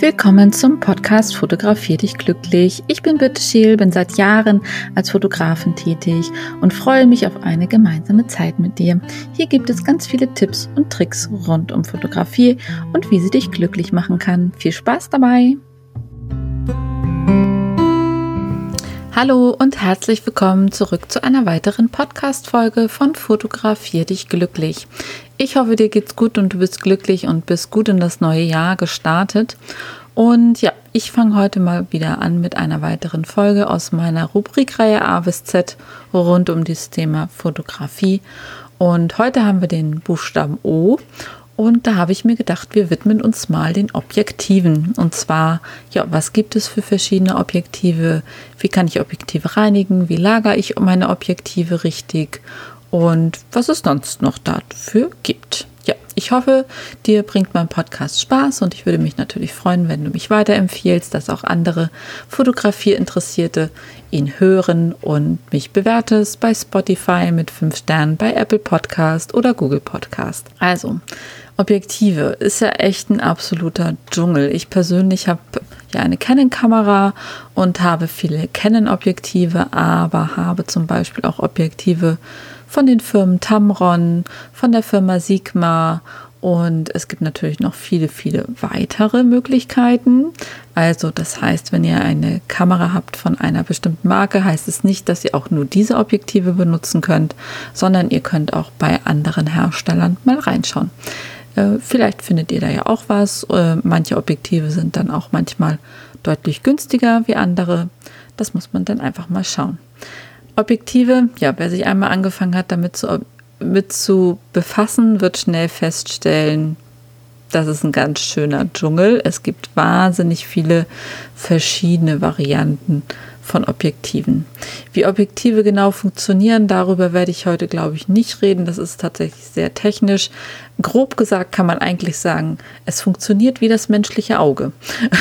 Willkommen zum Podcast Fotografier dich glücklich. Ich bin Birte Scheel, bin seit Jahren als Fotografin tätig und freue mich auf eine gemeinsame Zeit mit dir. Hier gibt es ganz viele Tipps und Tricks rund um Fotografie und wie sie dich glücklich machen kann. Viel Spaß dabei! Hallo und herzlich willkommen zurück zu einer weiteren Podcast-Folge von Fotografier dich glücklich. Ich hoffe, dir geht's gut und du bist glücklich und bist gut in das neue Jahr gestartet. Und ja, ich fange heute mal wieder an mit einer weiteren Folge aus meiner Rubrikreihe A bis Z rund um das Thema Fotografie. Und heute haben wir den Buchstaben O und da habe ich mir gedacht, wir widmen uns mal den Objektiven. Und zwar, ja, was gibt es für verschiedene Objektive? Wie kann ich Objektive reinigen? Wie lagere ich meine Objektive richtig? Und was es sonst noch dafür gibt. Ja, ich hoffe, dir bringt mein Podcast Spaß und ich würde mich natürlich freuen, wenn du mich weiterempfiehlst, dass auch andere Fotografieinteressierte ihn hören und mich bewertest bei Spotify mit 5 Sternen, bei Apple Podcast oder Google Podcast. Also, Objektive ist ja echt ein absoluter Dschungel. Ich persönlich habe ja eine Canon-Kamera und habe viele Canon-Objektive, aber habe zum Beispiel auch Objektive von den Firmen Tamron, von der Firma Sigma und es gibt natürlich noch viele, viele weitere Möglichkeiten. Also das heißt, wenn ihr eine Kamera habt von einer bestimmten Marke, heißt es nicht, dass ihr auch nur diese Objektive benutzen könnt, sondern ihr könnt auch bei anderen Herstellern mal reinschauen. Äh, vielleicht findet ihr da ja auch was. Äh, manche Objektive sind dann auch manchmal deutlich günstiger wie andere. Das muss man dann einfach mal schauen. Objektive, ja, wer sich einmal angefangen hat, damit zu, mit zu befassen, wird schnell feststellen, das ist ein ganz schöner Dschungel. Es gibt wahnsinnig viele verschiedene Varianten von Objektiven. Wie Objektive genau funktionieren, darüber werde ich heute, glaube ich, nicht reden. Das ist tatsächlich sehr technisch. Grob gesagt kann man eigentlich sagen, es funktioniert wie das menschliche Auge.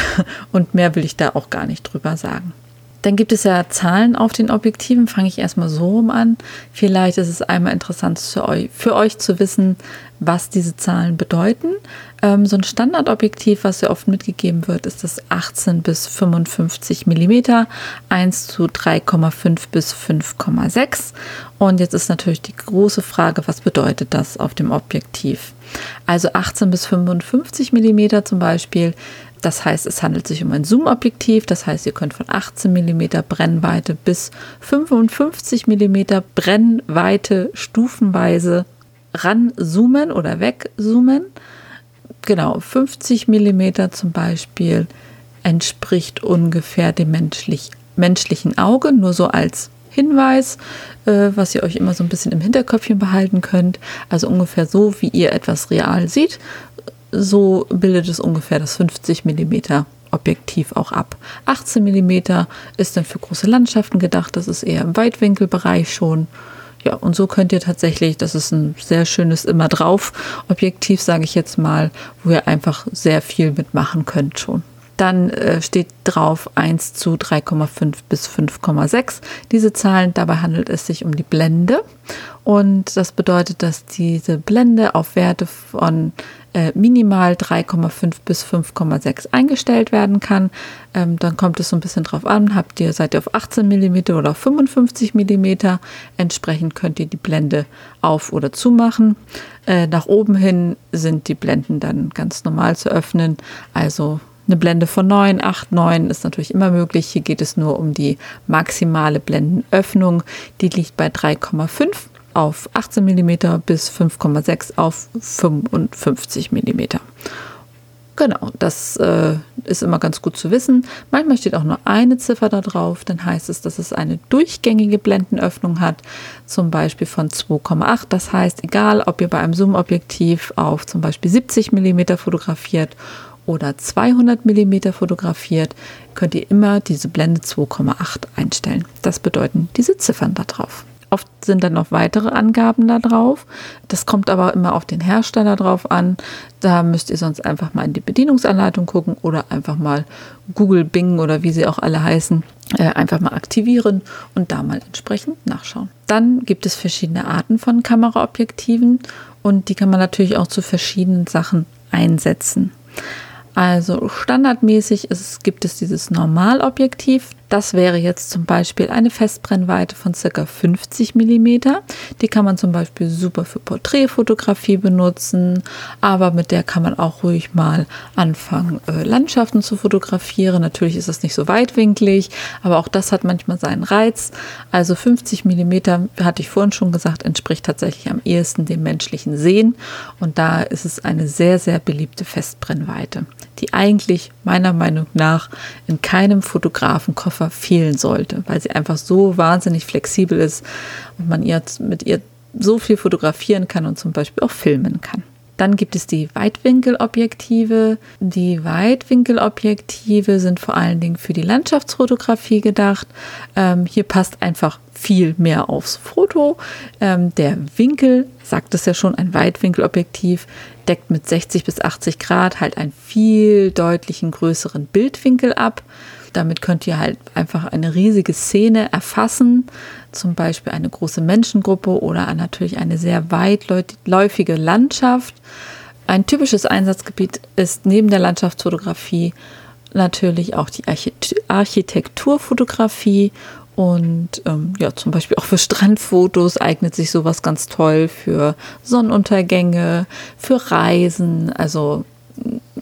Und mehr will ich da auch gar nicht drüber sagen. Dann gibt es ja Zahlen auf den Objektiven. Fange ich erstmal so rum an. Vielleicht ist es einmal interessant für euch, für euch zu wissen, was diese Zahlen bedeuten. Ähm, so ein Standardobjektiv, was ja oft mitgegeben wird, ist das 18 bis 55 mm, 1 zu 3,5 bis 5,6. Und jetzt ist natürlich die große Frage, was bedeutet das auf dem Objektiv? Also 18 bis 55 mm zum Beispiel das heißt, es handelt sich um ein Zoom-Objektiv. Das heißt, ihr könnt von 18 mm Brennweite bis 55 mm Brennweite stufenweise ranzoomen oder wegzoomen. Genau, 50 mm zum Beispiel entspricht ungefähr dem menschlich, menschlichen Auge, nur so als Hinweis, äh, was ihr euch immer so ein bisschen im Hinterköpfchen behalten könnt. Also ungefähr so, wie ihr etwas real seht, so bildet es ungefähr das 50 mm Objektiv auch ab. 18 mm ist dann für große Landschaften gedacht, das ist eher im Weitwinkelbereich schon. Ja, und so könnt ihr tatsächlich, das ist ein sehr schönes immer drauf Objektiv, sage ich jetzt mal, wo ihr einfach sehr viel mitmachen könnt schon. Dann äh, steht drauf 1 zu 3,5 bis 5,6. Diese Zahlen, dabei handelt es sich um die Blende. Und das bedeutet, dass diese Blende auf Werte von äh, minimal 3,5 bis 5,6 eingestellt werden kann. Ähm, dann kommt es so ein bisschen drauf an, habt ihr, seid ihr auf 18 mm oder auf 55 mm. Entsprechend könnt ihr die Blende auf- oder zumachen. Äh, nach oben hin sind die Blenden dann ganz normal zu öffnen. Also eine Blende von 9, 8, 9 ist natürlich immer möglich. Hier geht es nur um die maximale Blendenöffnung. Die liegt bei 3,5 auf 18 mm bis 5,6 auf 55 mm. Genau, das äh, ist immer ganz gut zu wissen. Manchmal steht auch nur eine Ziffer da drauf, dann heißt es, dass es eine durchgängige Blendenöffnung hat, zum Beispiel von 2,8. Das heißt, egal ob ihr bei einem Zoom-Objektiv auf zum Beispiel 70 mm fotografiert oder 200 mm fotografiert, könnt ihr immer diese Blende 2,8 einstellen. Das bedeuten diese Ziffern da drauf. Oft sind dann noch weitere Angaben da drauf. Das kommt aber immer auf den Hersteller drauf an. Da müsst ihr sonst einfach mal in die Bedienungsanleitung gucken oder einfach mal Google, Bing oder wie sie auch alle heißen, äh, einfach mal aktivieren und da mal entsprechend nachschauen. Dann gibt es verschiedene Arten von Kameraobjektiven und die kann man natürlich auch zu verschiedenen Sachen einsetzen. Also standardmäßig ist, gibt es dieses Normalobjektiv. Das wäre jetzt zum Beispiel eine Festbrennweite von ca. 50 mm. Die kann man zum Beispiel super für Porträtfotografie benutzen, aber mit der kann man auch ruhig mal anfangen, äh, Landschaften zu fotografieren. Natürlich ist das nicht so weitwinklig, aber auch das hat manchmal seinen Reiz. Also 50 mm, hatte ich vorhin schon gesagt, entspricht tatsächlich am ehesten dem menschlichen Sehen und da ist es eine sehr, sehr beliebte Festbrennweite, die eigentlich meiner Meinung nach in keinem Fotografenkoffer Koffer fehlen sollte, weil sie einfach so wahnsinnig flexibel ist und man ihr mit ihr so viel fotografieren kann und zum Beispiel auch filmen kann. Dann gibt es die Weitwinkelobjektive. Die Weitwinkelobjektive sind vor allen Dingen für die Landschaftsfotografie gedacht. Ähm, hier passt einfach viel mehr aufs Foto. Ähm, der Winkel, sagt es ja schon, ein Weitwinkelobjektiv deckt mit 60 bis 80 Grad halt einen viel deutlichen größeren Bildwinkel ab. Damit könnt ihr halt einfach eine riesige Szene erfassen, zum Beispiel eine große Menschengruppe oder natürlich eine sehr weitläufige Landschaft. Ein typisches Einsatzgebiet ist neben der Landschaftsfotografie natürlich auch die Architekturfotografie. Und ähm, ja, zum Beispiel auch für Strandfotos eignet sich sowas ganz toll, für Sonnenuntergänge, für Reisen, also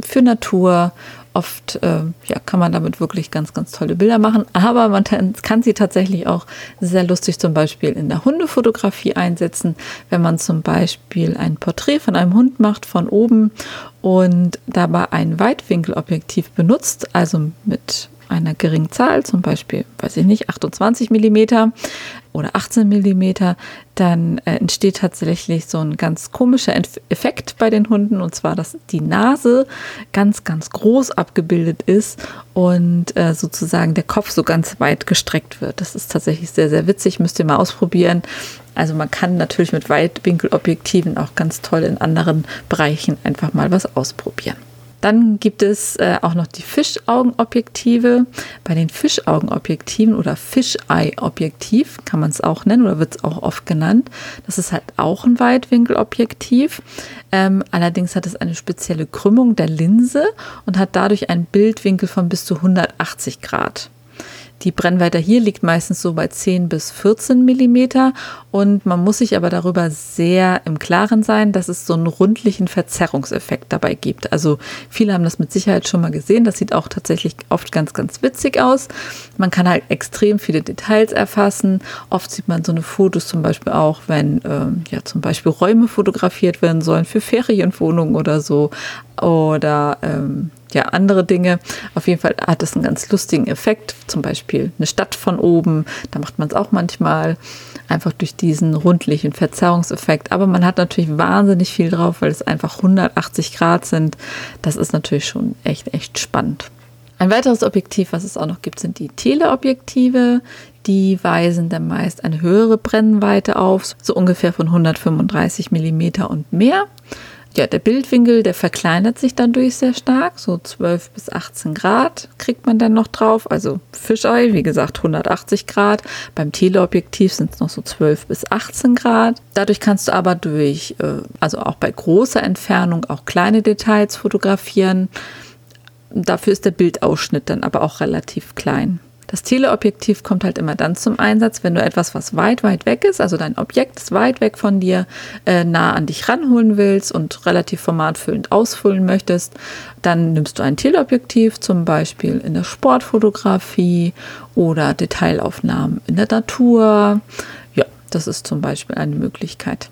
für Natur. Oft äh, ja, kann man damit wirklich ganz, ganz tolle Bilder machen. Aber man kann sie tatsächlich auch sehr lustig zum Beispiel in der Hundefotografie einsetzen, wenn man zum Beispiel ein Porträt von einem Hund macht von oben und dabei ein Weitwinkelobjektiv benutzt, also mit einer geringen Zahl, zum Beispiel, weiß ich nicht, 28 mm oder 18 mm, dann äh, entsteht tatsächlich so ein ganz komischer Effekt bei den Hunden und zwar, dass die Nase ganz, ganz groß abgebildet ist und äh, sozusagen der Kopf so ganz weit gestreckt wird. Das ist tatsächlich sehr, sehr witzig, müsst ihr mal ausprobieren. Also man kann natürlich mit Weitwinkelobjektiven auch ganz toll in anderen Bereichen einfach mal was ausprobieren. Dann gibt es äh, auch noch die Fischaugenobjektive. Bei den Fischaugenobjektiven oder Fisheye-Objektiv kann man es auch nennen oder wird es auch oft genannt. Das ist halt auch ein Weitwinkelobjektiv. Ähm, allerdings hat es eine spezielle Krümmung der Linse und hat dadurch einen Bildwinkel von bis zu 180 Grad. Die Brennweite hier liegt meistens so bei 10 bis 14 Millimeter und man muss sich aber darüber sehr im Klaren sein, dass es so einen rundlichen Verzerrungseffekt dabei gibt. Also viele haben das mit Sicherheit schon mal gesehen. Das sieht auch tatsächlich oft ganz, ganz witzig aus. Man kann halt extrem viele Details erfassen. Oft sieht man so eine Fotos zum Beispiel auch, wenn ähm, ja zum Beispiel Räume fotografiert werden sollen für Ferienwohnungen oder so oder ähm, ja, andere Dinge. Auf jeden Fall hat es einen ganz lustigen Effekt, zum Beispiel eine Stadt von oben. Da macht man es auch manchmal einfach durch diesen rundlichen Verzerrungseffekt. Aber man hat natürlich wahnsinnig viel drauf, weil es einfach 180 Grad sind. Das ist natürlich schon echt, echt spannend. Ein weiteres Objektiv, was es auch noch gibt, sind die Teleobjektive. Die weisen dann meist eine höhere Brennweite auf, so ungefähr von 135 mm und mehr ja, der Bildwinkel, der verkleinert sich dadurch sehr stark, so 12 bis 18 Grad kriegt man dann noch drauf. Also Fischei, wie gesagt, 180 Grad. Beim Teleobjektiv sind es noch so 12 bis 18 Grad. Dadurch kannst du aber durch, äh, also auch bei großer Entfernung, auch kleine Details fotografieren. Dafür ist der Bildausschnitt dann aber auch relativ klein. Das Teleobjektiv kommt halt immer dann zum Einsatz, wenn du etwas, was weit, weit weg ist, also dein Objekt ist weit weg von dir, äh, nah an dich ranholen willst und relativ formatfüllend ausfüllen möchtest. Dann nimmst du ein Teleobjektiv, zum Beispiel in der Sportfotografie oder Detailaufnahmen in der Natur. Ja, das ist zum Beispiel eine Möglichkeit.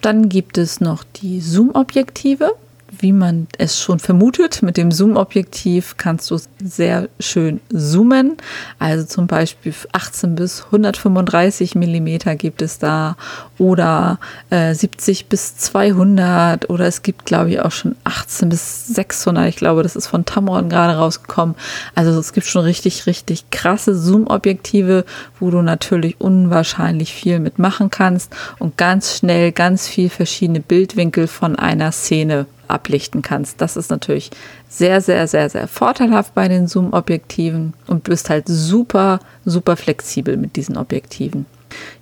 Dann gibt es noch die Zoom-Objektive wie man es schon vermutet, mit dem Zoom-Objektiv kannst du sehr schön zoomen. Also zum Beispiel 18 bis 135 Millimeter gibt es da oder äh, 70 bis 200 oder es gibt, glaube ich, auch schon 18 bis 600. Ich glaube, das ist von Tamron gerade rausgekommen. Also es gibt schon richtig, richtig krasse Zoom-Objektive, wo du natürlich unwahrscheinlich viel mitmachen kannst und ganz schnell ganz viel verschiedene Bildwinkel von einer Szene ablichten kannst. Das ist natürlich sehr, sehr, sehr, sehr vorteilhaft bei den Zoom-Objektiven und bist halt super, super flexibel mit diesen Objektiven.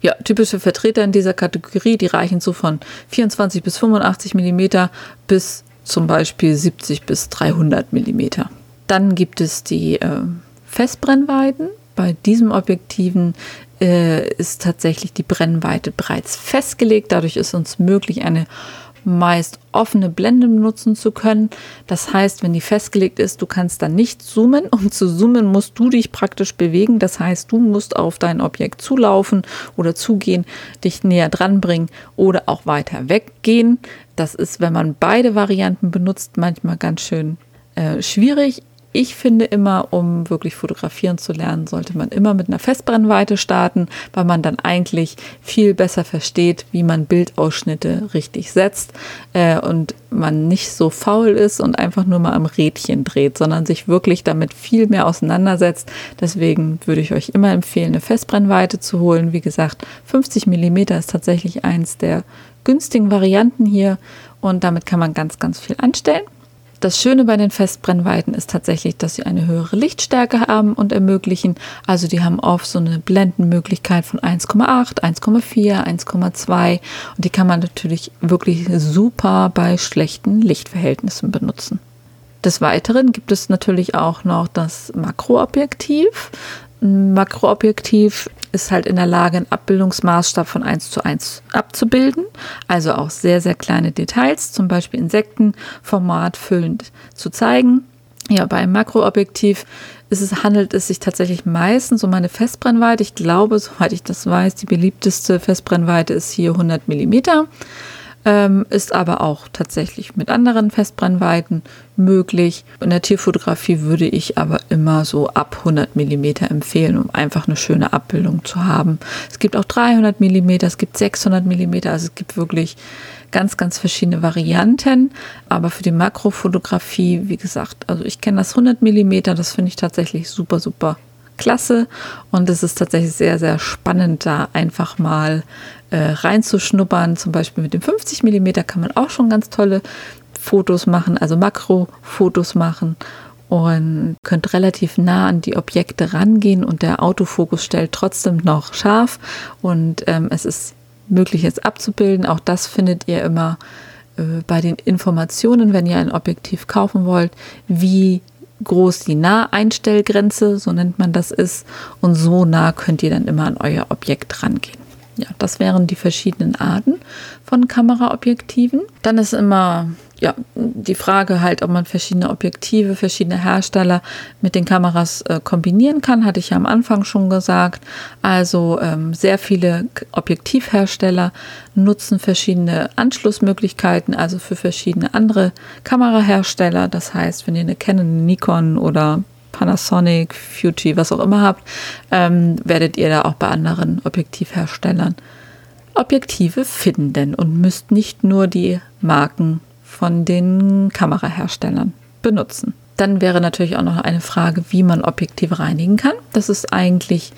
Ja, typische Vertreter in dieser Kategorie, die reichen so von 24 bis 85 Millimeter bis zum Beispiel 70 bis 300 Millimeter. Dann gibt es die äh, Festbrennweiten. Bei diesem Objektiven äh, ist tatsächlich die Brennweite bereits festgelegt. Dadurch ist uns möglich, eine meist offene Blende benutzen zu können. Das heißt, wenn die festgelegt ist, du kannst dann nicht zoomen. Um zu zoomen, musst du dich praktisch bewegen. Das heißt, du musst auf dein Objekt zulaufen oder zugehen, dich näher dran bringen oder auch weiter weggehen. Das ist, wenn man beide Varianten benutzt, manchmal ganz schön äh, schwierig. Ich finde immer, um wirklich fotografieren zu lernen, sollte man immer mit einer Festbrennweite starten, weil man dann eigentlich viel besser versteht, wie man Bildausschnitte richtig setzt äh, und man nicht so faul ist und einfach nur mal am Rädchen dreht, sondern sich wirklich damit viel mehr auseinandersetzt. Deswegen würde ich euch immer empfehlen, eine Festbrennweite zu holen. Wie gesagt, 50 mm ist tatsächlich eins der günstigen Varianten hier und damit kann man ganz, ganz viel anstellen. Das Schöne bei den Festbrennweiten ist tatsächlich, dass sie eine höhere Lichtstärke haben und ermöglichen. Also die haben oft so eine Blendenmöglichkeit von 1,8, 1,4, 1,2 und die kann man natürlich wirklich super bei schlechten Lichtverhältnissen benutzen. Des Weiteren gibt es natürlich auch noch das Makroobjektiv. Ein Makroobjektiv ist halt in der Lage, einen Abbildungsmaßstab von 1 zu 1 abzubilden, also auch sehr, sehr kleine Details, zum Beispiel Insektenformat füllend zu zeigen. Ja, beim Makroobjektiv ist es, handelt es sich tatsächlich meistens um eine Festbrennweite. Ich glaube, soweit ich das weiß, die beliebteste Festbrennweite ist hier 100 Millimeter ähm, ist aber auch tatsächlich mit anderen Festbrennweiten möglich. In der Tierfotografie würde ich aber immer so ab 100 mm empfehlen, um einfach eine schöne Abbildung zu haben. Es gibt auch 300 mm, es gibt 600 mm, also es gibt wirklich ganz, ganz verschiedene Varianten. Aber für die Makrofotografie, wie gesagt, also ich kenne das 100 mm, das finde ich tatsächlich super, super klasse. Und es ist tatsächlich sehr, sehr spannend, da einfach mal äh, reinzuschnuppern. Zum Beispiel mit dem 50 mm kann man auch schon ganz tolle Fotos machen, also Makrofotos machen und könnt relativ nah an die Objekte rangehen und der Autofokus stellt trotzdem noch scharf und ähm, es ist möglich, es abzubilden. Auch das findet ihr immer äh, bei den Informationen, wenn ihr ein Objektiv kaufen wollt, wie groß die Naheinstellgrenze, so nennt man das ist, und so nah könnt ihr dann immer an euer Objekt rangehen. Ja, das wären die verschiedenen Arten von Kameraobjektiven. Dann ist immer ja, die Frage halt, ob man verschiedene Objektive, verschiedene Hersteller mit den Kameras äh, kombinieren kann, hatte ich ja am Anfang schon gesagt. Also ähm, sehr viele Objektivhersteller nutzen verschiedene Anschlussmöglichkeiten, also für verschiedene andere Kamerahersteller. Das heißt, wenn ihr eine Canon, Nikon oder Panasonic, Fuji, was auch immer habt, ähm, werdet ihr da auch bei anderen Objektivherstellern Objektive finden und müsst nicht nur die Marken von den Kameraherstellern benutzen. Dann wäre natürlich auch noch eine Frage, wie man Objektive reinigen kann. Das ist eigentlich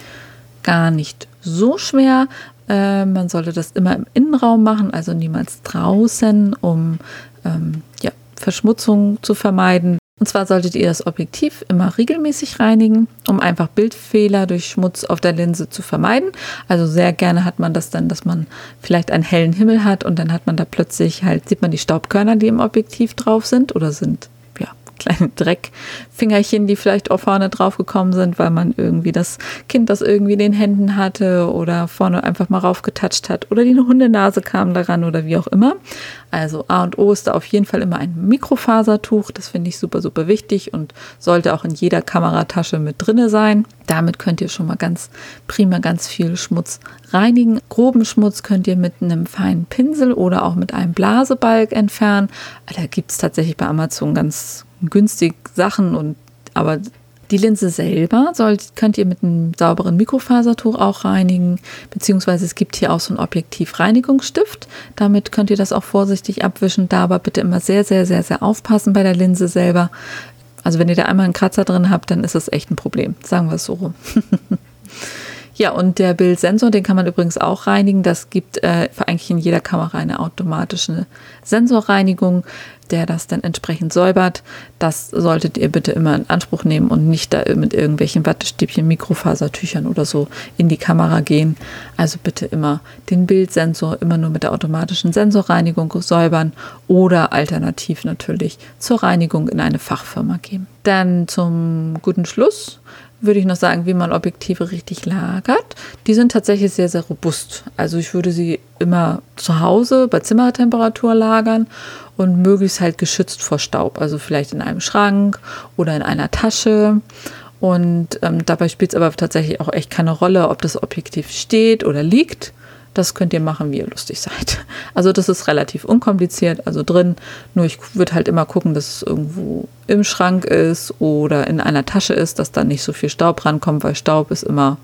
gar nicht so schwer. Äh, man sollte das immer im Innenraum machen, also niemals draußen, um ähm, ja, Verschmutzung zu vermeiden. Und zwar solltet ihr das Objektiv immer regelmäßig reinigen, um einfach Bildfehler durch Schmutz auf der Linse zu vermeiden. Also sehr gerne hat man das dann, dass man vielleicht einen hellen Himmel hat und dann hat man da plötzlich halt, sieht man die Staubkörner, die im Objektiv drauf sind oder sind kleine Dreckfingerchen, die vielleicht auch vorne drauf gekommen sind, weil man irgendwie das Kind das irgendwie in den Händen hatte oder vorne einfach mal raufgetatscht hat oder die Hundenase kam daran oder wie auch immer. Also A und O ist da auf jeden Fall immer ein Mikrofasertuch. Das finde ich super, super wichtig und sollte auch in jeder Kameratasche mit drinne sein. Damit könnt ihr schon mal ganz prima ganz viel Schmutz reinigen. Groben Schmutz könnt ihr mit einem feinen Pinsel oder auch mit einem Blasebalg entfernen. Da gibt es tatsächlich bei Amazon ganz günstig Sachen und aber die Linse selber sollt, könnt ihr mit einem sauberen Mikrofasertuch auch reinigen, beziehungsweise es gibt hier auch so einen Objektivreinigungsstift. Damit könnt ihr das auch vorsichtig abwischen. Da aber bitte immer sehr, sehr, sehr, sehr aufpassen bei der Linse selber. Also wenn ihr da einmal einen Kratzer drin habt, dann ist das echt ein Problem. Sagen wir es so rum. Ja, und der Bildsensor, den kann man übrigens auch reinigen. Das gibt äh, eigentlich in jeder Kamera eine automatische Sensorreinigung, der das dann entsprechend säubert. Das solltet ihr bitte immer in Anspruch nehmen und nicht da mit irgendwelchen Wattestäbchen, Mikrofasertüchern oder so in die Kamera gehen. Also bitte immer den Bildsensor immer nur mit der automatischen Sensorreinigung säubern oder alternativ natürlich zur Reinigung in eine Fachfirma geben. Dann zum guten Schluss würde ich noch sagen, wie man Objektive richtig lagert. Die sind tatsächlich sehr, sehr robust. Also ich würde sie immer zu Hause bei Zimmertemperatur lagern und möglichst halt geschützt vor Staub. Also vielleicht in einem Schrank oder in einer Tasche. Und ähm, dabei spielt es aber tatsächlich auch echt keine Rolle, ob das Objektiv steht oder liegt. Das könnt ihr machen, wie ihr lustig seid. Also das ist relativ unkompliziert, also drin. Nur ich würde halt immer gucken, dass es irgendwo im Schrank ist oder in einer Tasche ist, dass da nicht so viel Staub rankommt, weil Staub ist immer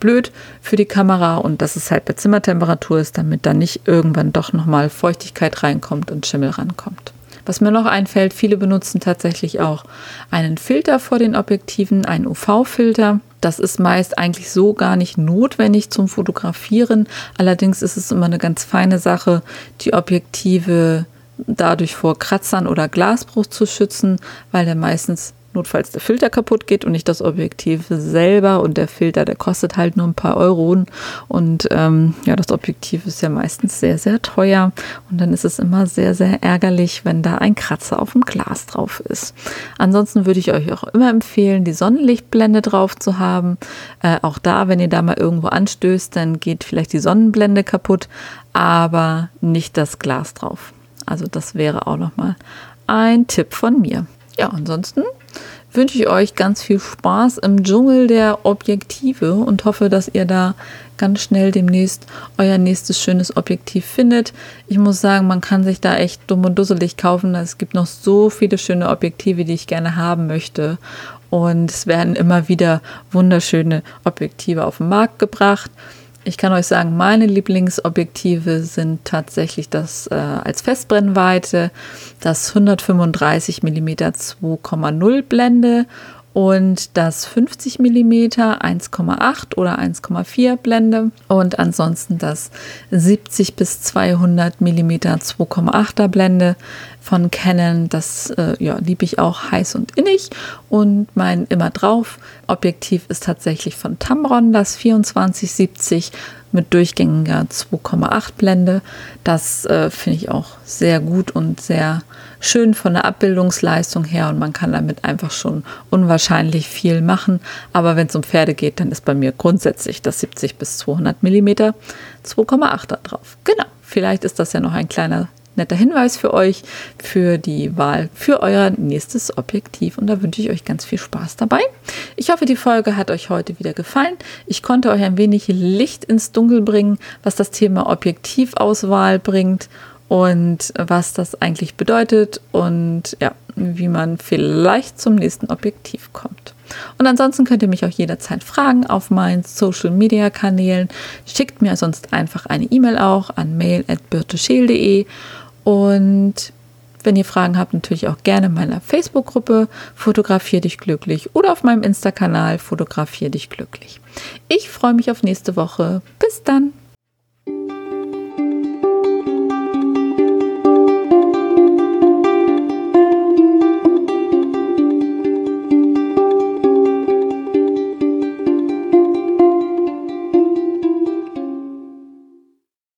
blöd für die Kamera und dass es halt bei Zimmertemperatur ist, damit da nicht irgendwann doch nochmal Feuchtigkeit reinkommt und Schimmel rankommt. Was mir noch einfällt, viele benutzen tatsächlich auch einen Filter vor den Objektiven, einen UV-Filter. Das ist meist eigentlich so gar nicht notwendig zum Fotografieren. Allerdings ist es immer eine ganz feine Sache, die Objektive dadurch vor Kratzern oder Glasbruch zu schützen, weil der meistens notfalls der Filter kaputt geht und nicht das Objektiv selber. Und der Filter, der kostet halt nur ein paar Euro. Und ähm, ja, das Objektiv ist ja meistens sehr, sehr teuer. Und dann ist es immer sehr, sehr ärgerlich, wenn da ein Kratzer auf dem Glas drauf ist. Ansonsten würde ich euch auch immer empfehlen, die Sonnenlichtblende drauf zu haben. Äh, auch da, wenn ihr da mal irgendwo anstößt, dann geht vielleicht die Sonnenblende kaputt, aber nicht das Glas drauf. Also das wäre auch nochmal ein Tipp von mir. Ja, ansonsten wünsche ich euch ganz viel Spaß im Dschungel der Objektive und hoffe, dass ihr da ganz schnell demnächst euer nächstes schönes Objektiv findet. Ich muss sagen, man kann sich da echt dumm und dusselig kaufen. Es gibt noch so viele schöne Objektive, die ich gerne haben möchte. Und es werden immer wieder wunderschöne Objektive auf den Markt gebracht. Ich kann euch sagen, meine Lieblingsobjektive sind tatsächlich das äh, als Festbrennweite, das 135 mm 2,0 Blende und das 50 mm 1,8 oder 1,4 Blende und ansonsten das 70 bis 200 mm 2,8er Blende von Canon. Das äh, ja, liebe ich auch heiß und innig. Und mein immer drauf Objektiv ist tatsächlich von Tamron, das 2470 mit durchgängiger 2,8 Blende. Das äh, finde ich auch sehr gut und sehr schön von der Abbildungsleistung her und man kann damit einfach schon unwahrscheinlich viel machen. Aber wenn es um Pferde geht, dann ist bei mir grundsätzlich das 70 bis 200 mm 2,8 da drauf. Genau, vielleicht ist das ja noch ein kleiner netter Hinweis für euch für die Wahl für euer nächstes Objektiv. Und da wünsche ich euch ganz viel Spaß dabei. Ich hoffe, die Folge hat euch heute wieder gefallen. Ich konnte euch ein wenig Licht ins Dunkel bringen, was das Thema Objektivauswahl bringt und was das eigentlich bedeutet und ja, wie man vielleicht zum nächsten Objektiv kommt. Und ansonsten könnt ihr mich auch jederzeit fragen auf meinen Social Media Kanälen. Schickt mir sonst einfach eine E-Mail auch an mail.birtescheel.de und wenn ihr Fragen habt, natürlich auch gerne in meiner Facebook-Gruppe Fotografier dich glücklich oder auf meinem Insta-Kanal Fotografier dich glücklich. Ich freue mich auf nächste Woche. Bis dann!